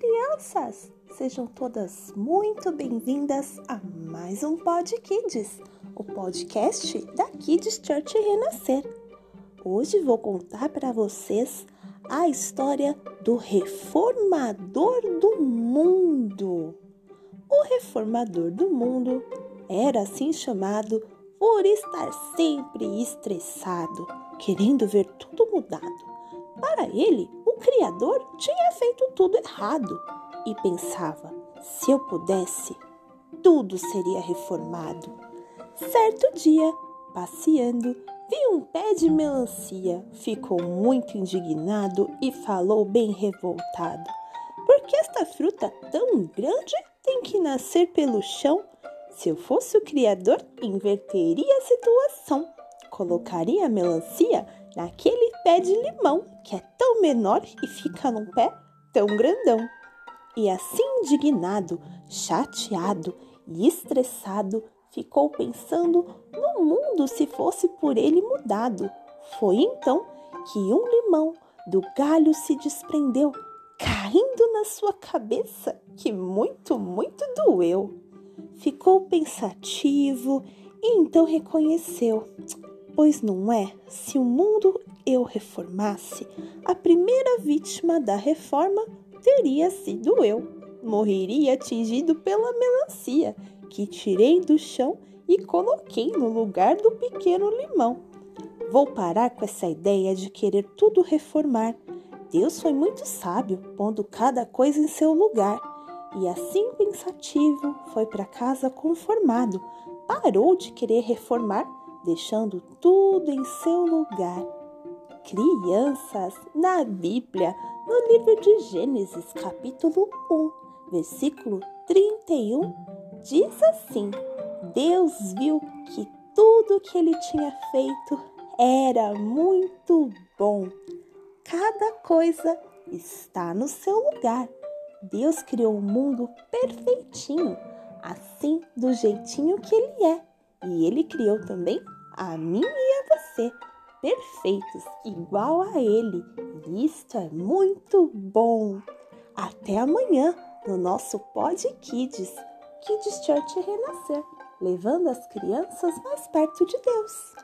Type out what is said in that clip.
crianças! Sejam todas muito bem-vindas a mais um Pod Kids, o podcast da Kids Church Renascer. Hoje vou contar para vocês a história do reformador do mundo. O reformador do mundo era assim chamado por estar sempre estressado, querendo ver tudo mudado. Para ele, Criador tinha feito tudo errado e pensava: se eu pudesse, tudo seria reformado. Certo dia, passeando, viu um pé de melancia, ficou muito indignado e falou bem revoltado: Por que esta fruta tão grande tem que nascer pelo chão? Se eu fosse o Criador, inverteria a situação. Colocaria a melancia naquele pé de limão que é tão menor e fica num pé tão grandão. E assim indignado, chateado e estressado, ficou pensando no mundo se fosse por ele mudado. Foi então que um limão do galho se desprendeu, caindo na sua cabeça, que muito, muito doeu. Ficou pensativo e então reconheceu: Pois não é, se o mundo eu reformasse, a primeira vítima da reforma teria sido eu. Morreria atingido pela melancia que tirei do chão e coloquei no lugar do pequeno limão. Vou parar com essa ideia de querer tudo reformar. Deus foi muito sábio, pondo cada coisa em seu lugar. E assim pensativo, foi para casa conformado. Parou de querer reformar deixando tudo em seu lugar. Crianças, na Bíblia, no livro de Gênesis, capítulo 1, versículo 31, diz assim: Deus viu que tudo que ele tinha feito era muito bom. Cada coisa está no seu lugar. Deus criou o mundo perfeitinho, assim do jeitinho que ele é e ele criou também a mim e a você, perfeitos, igual a ele. E isto é muito bom. Até amanhã no nosso Pod Kids, Kids Church Renascer, levando as crianças mais perto de Deus.